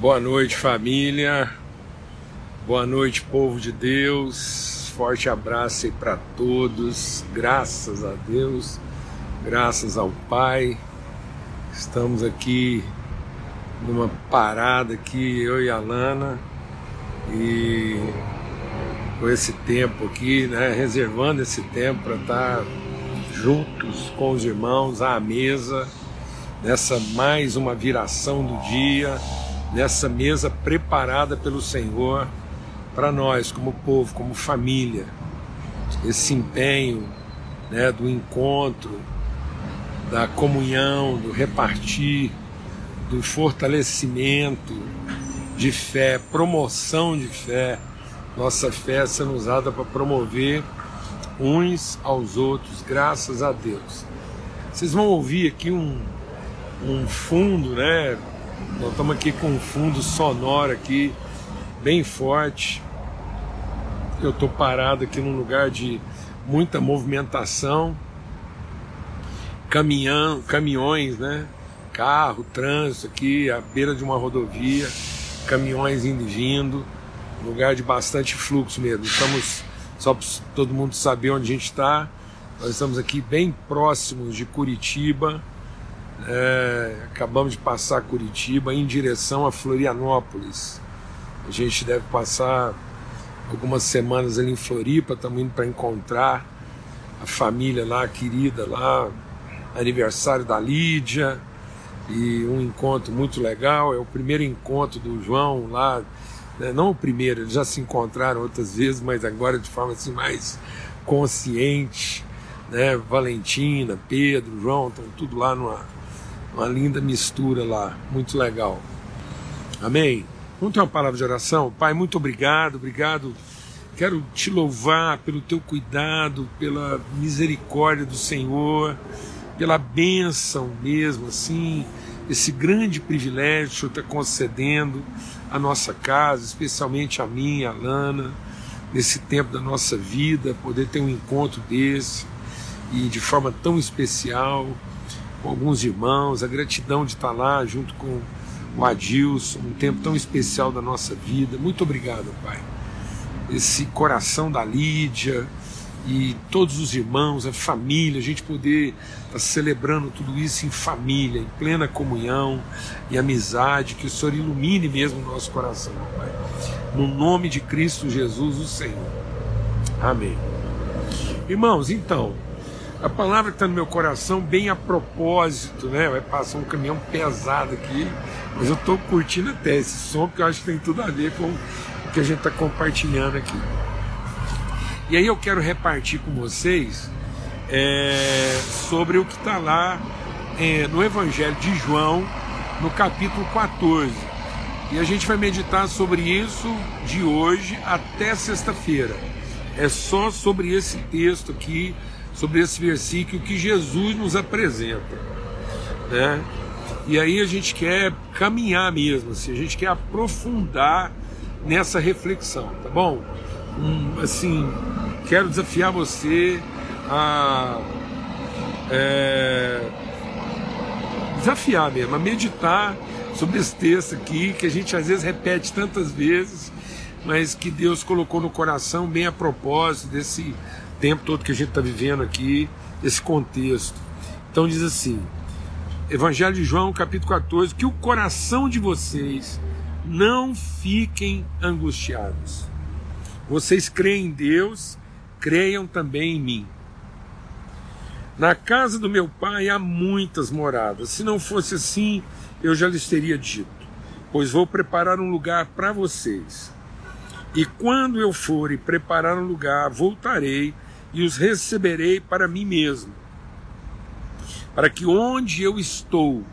Boa noite, família. Boa noite, povo de Deus. Forte abraço aí para todos. Graças a Deus, graças ao Pai. Estamos aqui numa parada aqui, eu e a Lana, e com esse tempo aqui, né, reservando esse tempo para estar juntos com os irmãos à mesa, nessa mais uma viração do dia nessa mesa preparada pelo Senhor para nós, como povo, como família. Esse empenho né, do encontro, da comunhão, do repartir, do fortalecimento de fé, promoção de fé. Nossa fé sendo usada para promover uns aos outros, graças a Deus. Vocês vão ouvir aqui um, um fundo, né? Nós estamos aqui com um fundo sonoro aqui, bem forte. Eu estou parado aqui num lugar de muita movimentação, caminhão, caminhões, né? Carro, trânsito aqui, à beira de uma rodovia, caminhões indo e vindo, lugar de bastante fluxo mesmo. Estamos, só para todo mundo saber onde a gente está, nós estamos aqui bem próximos de Curitiba, é, acabamos de passar Curitiba em direção a Florianópolis. A gente deve passar algumas semanas ali em Floripa, estamos indo para encontrar a família lá, querida lá, aniversário da Lídia e um encontro muito legal. É o primeiro encontro do João lá, né? não o primeiro, eles já se encontraram outras vezes, mas agora de forma assim mais consciente. Né? Valentina, Pedro, João, estão tudo lá numa uma linda mistura lá, muito legal. Amém? Vamos ter uma palavra de oração? Pai, muito obrigado, obrigado. Quero te louvar pelo teu cuidado, pela misericórdia do Senhor, pela bênção mesmo, assim, esse grande privilégio que o Senhor está concedendo à nossa casa, especialmente a mim, a Lana, nesse tempo da nossa vida, poder ter um encontro desse e de forma tão especial com alguns irmãos, a gratidão de estar lá junto com o Adilson, um tempo tão especial da nossa vida. Muito obrigado, Pai. Esse coração da Lídia e todos os irmãos, a família, a gente poder estar celebrando tudo isso em família, em plena comunhão e amizade, que o Senhor ilumine mesmo o nosso coração, Pai. No nome de Cristo Jesus, o Senhor. Amém. Irmãos, então, a palavra que está no meu coração, bem a propósito, né? Vai passar um caminhão pesado aqui, mas eu estou curtindo até esse som, porque eu acho que tem tudo a ver com o que a gente está compartilhando aqui. E aí eu quero repartir com vocês é, sobre o que está lá é, no Evangelho de João, no capítulo 14. E a gente vai meditar sobre isso de hoje até sexta-feira. É só sobre esse texto aqui sobre esse versículo que Jesus nos apresenta, né? E aí a gente quer caminhar mesmo, assim, a gente quer aprofundar nessa reflexão, tá bom? Um, assim, quero desafiar você a é, desafiar mesmo, a meditar sobre esse texto aqui que a gente às vezes repete tantas vezes, mas que Deus colocou no coração bem a propósito desse tempo todo que a gente está vivendo aqui, esse contexto. Então diz assim, Evangelho de João, capítulo 14, que o coração de vocês não fiquem angustiados. Vocês creem em Deus, creiam também em mim. Na casa do meu pai há muitas moradas. Se não fosse assim, eu já lhes teria dito, pois vou preparar um lugar para vocês. E quando eu for e preparar um lugar, voltarei e os receberei para mim mesmo, para que onde eu estou,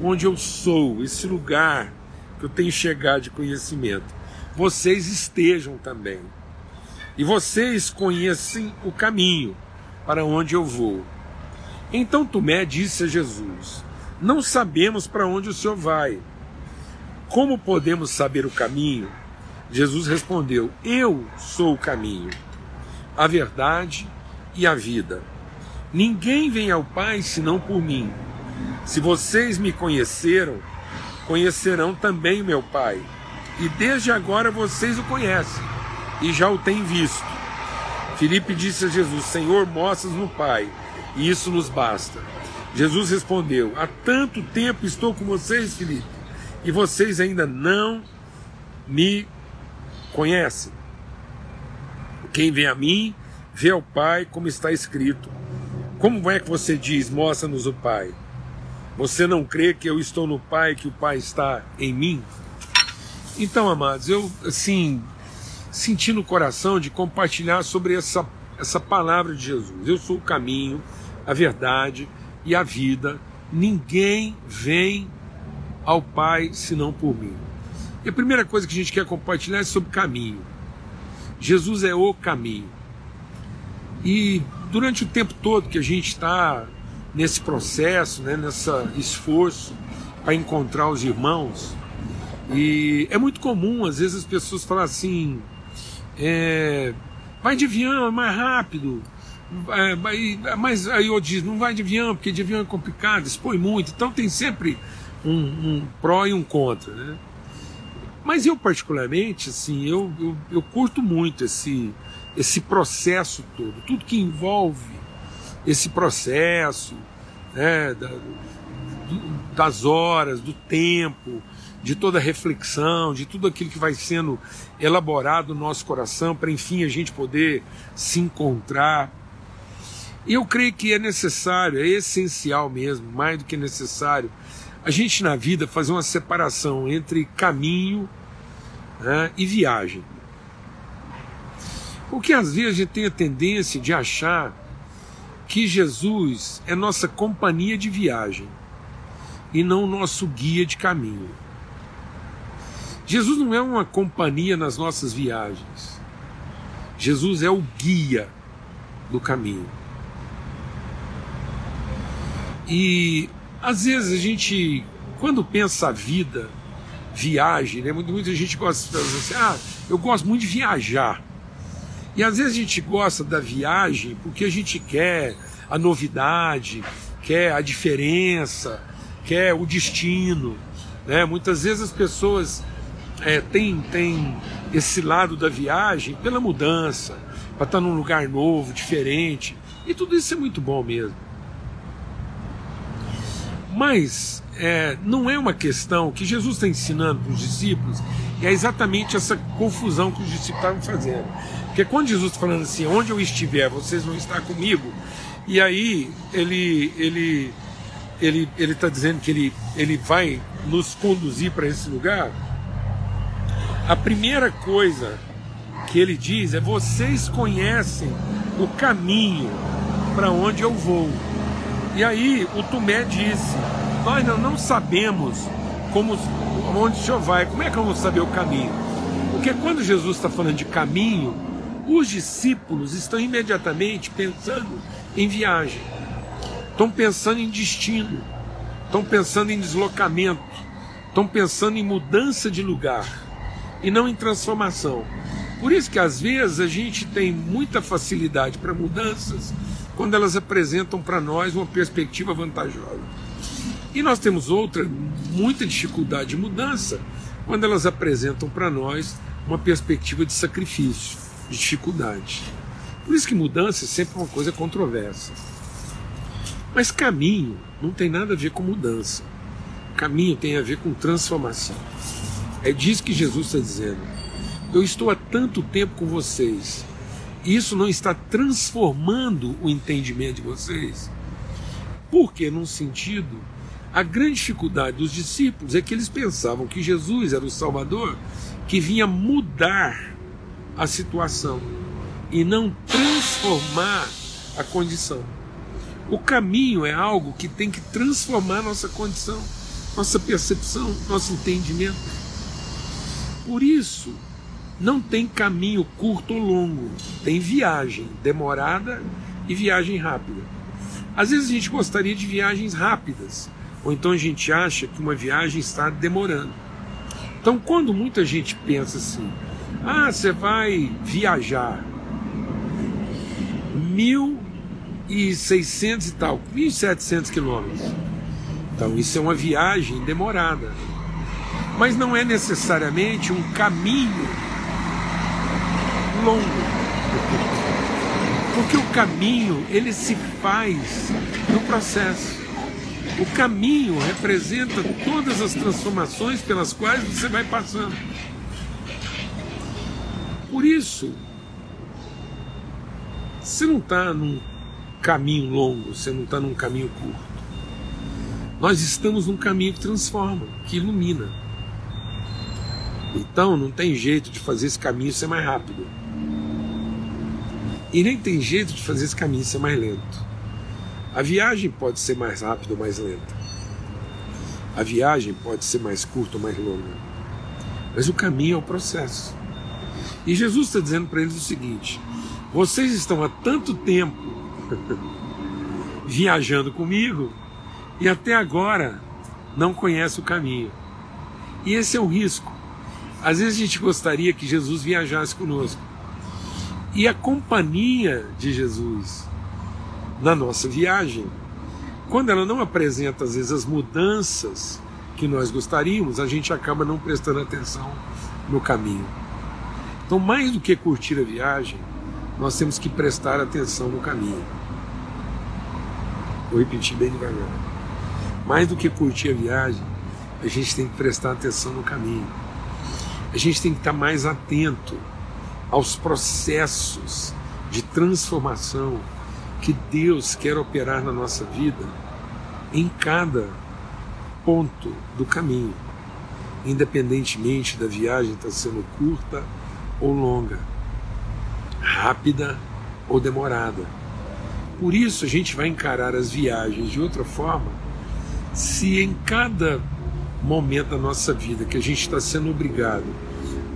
onde eu sou, esse lugar que eu tenho chegado de conhecimento, vocês estejam também. E vocês conhecem o caminho para onde eu vou. Então Tomé disse a Jesus: Não sabemos para onde o Senhor vai. Como podemos saber o caminho? Jesus respondeu: Eu sou o caminho a verdade e a vida. Ninguém vem ao Pai senão por mim. Se vocês me conheceram, conhecerão também meu Pai. E desde agora vocês o conhecem e já o têm visto. Filipe disse a Jesus: Senhor, mostras no Pai, e isso nos basta. Jesus respondeu: Há tanto tempo estou com vocês, Filipe, e vocês ainda não me conhecem. Quem vem a mim, vê ao Pai, como está escrito. Como é que você diz, mostra-nos o Pai? Você não crê que eu estou no Pai, que o Pai está em mim? Então, amados, eu, assim, senti no coração de compartilhar sobre essa, essa palavra de Jesus. Eu sou o caminho, a verdade e a vida. Ninguém vem ao Pai senão por mim. E a primeira coisa que a gente quer compartilhar é sobre caminho. Jesus é o caminho. E durante o tempo todo que a gente está nesse processo, né, nesse esforço para encontrar os irmãos. E é muito comum, às vezes, as pessoas falam assim: é, vai de avião, é mais rápido. É, mas aí eu diz, não vai de avião, porque de avião é complicado, expõe muito. Então tem sempre um, um pró e um contra. Né? Mas eu, particularmente, assim, eu, eu, eu curto muito esse, esse processo todo, tudo que envolve esse processo né, da, do, das horas, do tempo, de toda a reflexão, de tudo aquilo que vai sendo elaborado no nosso coração, para enfim a gente poder se encontrar. E eu creio que é necessário, é essencial mesmo, mais do que necessário, a gente na vida fazer uma separação entre caminho né, e viagem. Porque às vezes a gente tem a tendência de achar que Jesus é nossa companhia de viagem e não nosso guia de caminho. Jesus não é uma companhia nas nossas viagens. Jesus é o guia do caminho. E às vezes a gente, quando pensa a vida, viagem, né? muita, gente gosta de assim, ah, eu gosto muito de viajar. E às vezes a gente gosta da viagem porque a gente quer a novidade, quer a diferença, quer o destino. Né? Muitas vezes as pessoas é, têm, têm esse lado da viagem pela mudança, para estar num lugar novo, diferente. E tudo isso é muito bom mesmo. Mas é, não é uma questão que Jesus está ensinando para os discípulos, e é exatamente essa confusão que os discípulos estavam fazendo. Porque quando Jesus está falando assim, onde eu estiver, vocês vão estar comigo, e aí ele ele ele ele está dizendo que ele ele vai nos conduzir para esse lugar. A primeira coisa que ele diz é: vocês conhecem o caminho para onde eu vou. E aí o Tomé disse: nós não, não sabemos como onde o senhor vai. Como é que vamos saber o caminho? Porque quando Jesus está falando de caminho, os discípulos estão imediatamente pensando em viagem, estão pensando em destino, estão pensando em deslocamento, estão pensando em mudança de lugar e não em transformação. Por isso que às vezes a gente tem muita facilidade para mudanças quando elas apresentam para nós uma perspectiva vantajosa. E nós temos outra, muita dificuldade de mudança, quando elas apresentam para nós uma perspectiva de sacrifício de dificuldade. Por isso que mudança é sempre uma coisa controversa. Mas caminho não tem nada a ver com mudança. Caminho tem a ver com transformação. É disso que Jesus está dizendo. Eu estou há tanto tempo com vocês. Isso não está transformando o entendimento de vocês? Porque, num sentido, a grande dificuldade dos discípulos é que eles pensavam que Jesus era o Salvador que vinha mudar a situação e não transformar a condição. O caminho é algo que tem que transformar nossa condição, nossa percepção, nosso entendimento. Por isso, não tem caminho curto ou longo, tem viagem demorada e viagem rápida. Às vezes a gente gostaria de viagens rápidas, ou então a gente acha que uma viagem está demorando. Então, quando muita gente pensa assim, ah, você vai viajar. Mil e seiscentos tal, mil e setecentos quilômetros. Então isso é uma viagem demorada. mas não é necessariamente um caminho longo. Porque o caminho, ele se faz no processo. O caminho representa todas as transformações pelas quais você vai passando. Por isso, você não está num caminho longo, você não está num caminho curto. Nós estamos num caminho que transforma, que ilumina. Então não tem jeito de fazer esse caminho ser mais rápido. E nem tem jeito de fazer esse caminho ser mais lento. A viagem pode ser mais rápida ou mais lenta. A viagem pode ser mais curta ou mais longa. Mas o caminho é o processo. E Jesus está dizendo para eles o seguinte: vocês estão há tanto tempo viajando comigo e até agora não conhecem o caminho. E esse é o risco. Às vezes a gente gostaria que Jesus viajasse conosco. E a companhia de Jesus na nossa viagem, quando ela não apresenta às vezes as mudanças que nós gostaríamos, a gente acaba não prestando atenção no caminho. Então, mais do que curtir a viagem, nós temos que prestar atenção no caminho. Vou repetir bem devagar. Mais do que curtir a viagem, a gente tem que prestar atenção no caminho. A gente tem que estar mais atento aos processos de transformação que Deus quer operar na nossa vida em cada ponto do caminho, independentemente da viagem estar sendo curta ou longa, rápida ou demorada. Por isso a gente vai encarar as viagens de outra forma se em cada momento da nossa vida que a gente está sendo obrigado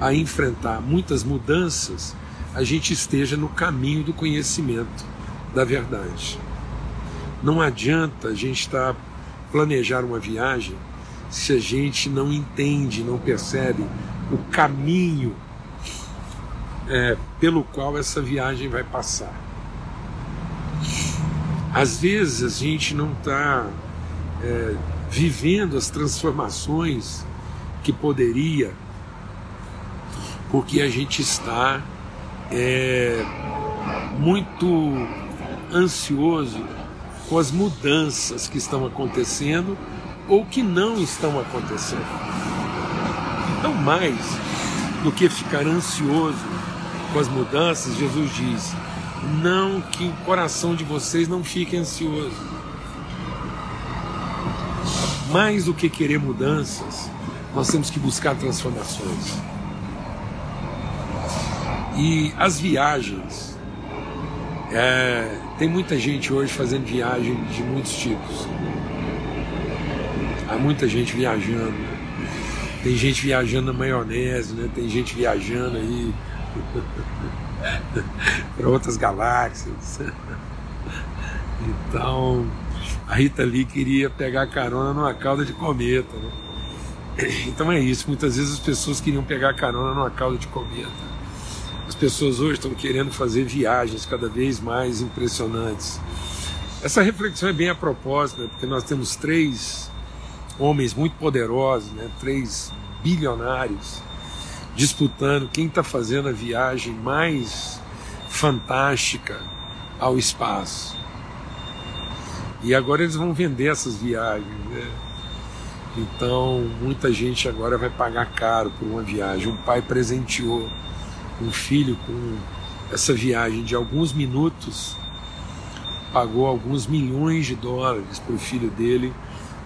a enfrentar muitas mudanças, a gente esteja no caminho do conhecimento da verdade. Não adianta a gente estar planejar uma viagem se a gente não entende, não percebe o caminho é, pelo qual essa viagem vai passar. Às vezes a gente não está é, vivendo as transformações que poderia porque a gente está é, muito ansioso com as mudanças que estão acontecendo ou que não estão acontecendo. Então, mais do que ficar ansioso com as mudanças, Jesus diz: não que o coração de vocês não fique ansioso. Mais do que querer mudanças, nós temos que buscar transformações. E as viagens. É, tem muita gente hoje fazendo viagem de muitos tipos. Há muita gente viajando. Tem gente viajando na maionese, né? tem gente viajando aí para outras galáxias. Então, a Rita Lee queria pegar carona numa cauda de cometa. Né? Então é isso, muitas vezes as pessoas queriam pegar carona numa cauda de cometa. As pessoas hoje estão querendo fazer viagens cada vez mais impressionantes. Essa reflexão é bem a propósito, né? porque nós temos três homens muito poderosos, né? três bilionários, disputando quem está fazendo a viagem mais fantástica ao espaço. E agora eles vão vender essas viagens. Né? Então muita gente agora vai pagar caro por uma viagem. Um pai presenteou um filho com essa viagem de alguns minutos pagou alguns milhões de dólares para o filho dele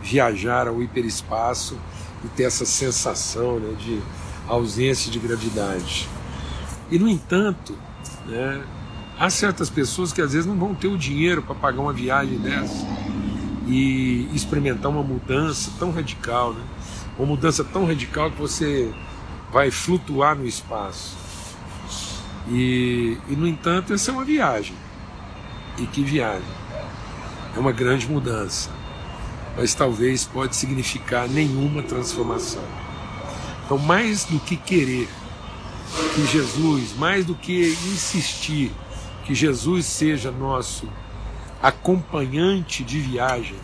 viajar ao hiperespaço e ter essa sensação né, de ausência de gravidade. E no entanto, né, há certas pessoas que às vezes não vão ter o dinheiro para pagar uma viagem dessa e experimentar uma mudança tão radical, né? uma mudança tão radical que você vai flutuar no espaço. E, e, no entanto, essa é uma viagem. E que viagem! É uma grande mudança, mas talvez pode significar nenhuma transformação. Então, mais do que querer que Jesus, mais do que insistir que Jesus seja nosso acompanhante de viagem,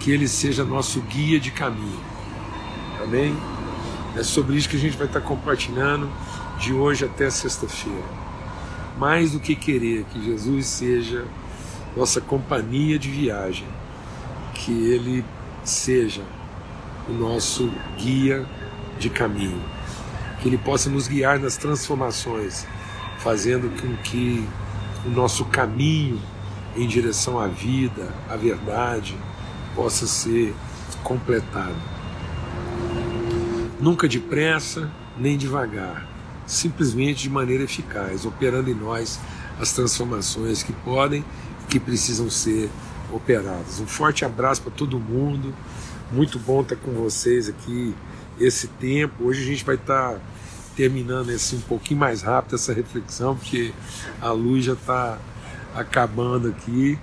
que ele seja nosso guia de caminho. Amém? É sobre isso que a gente vai estar compartilhando de hoje até sexta-feira. Mais do que querer que Jesus seja nossa companhia de viagem, que Ele seja o nosso guia de caminho, que Ele possa nos guiar nas transformações, fazendo com que o nosso caminho em direção à vida, à verdade, possa ser completado. Nunca depressa, nem devagar, simplesmente de maneira eficaz, operando em nós as transformações que podem e que precisam ser operadas. Um forte abraço para todo mundo. Muito bom estar com vocês aqui esse tempo. Hoje a gente vai estar terminando esse um pouquinho mais rápido essa reflexão, porque a luz já está acabando aqui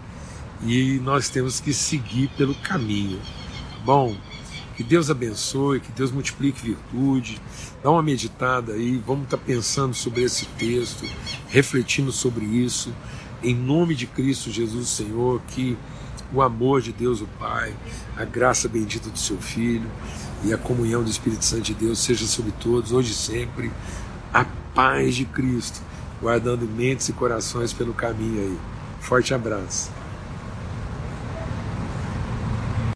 e nós temos que seguir pelo caminho. Tá bom, que Deus abençoe, que Deus multiplique virtude. Dá uma meditada aí, vamos estar tá pensando sobre esse texto, refletindo sobre isso. Em nome de Cristo Jesus, Senhor, que o amor de Deus, o Pai, a graça bendita do Seu Filho e a comunhão do Espírito Santo de Deus seja sobre todos, hoje e sempre. A paz de Cristo, guardando mentes e corações pelo caminho aí. Forte abraço.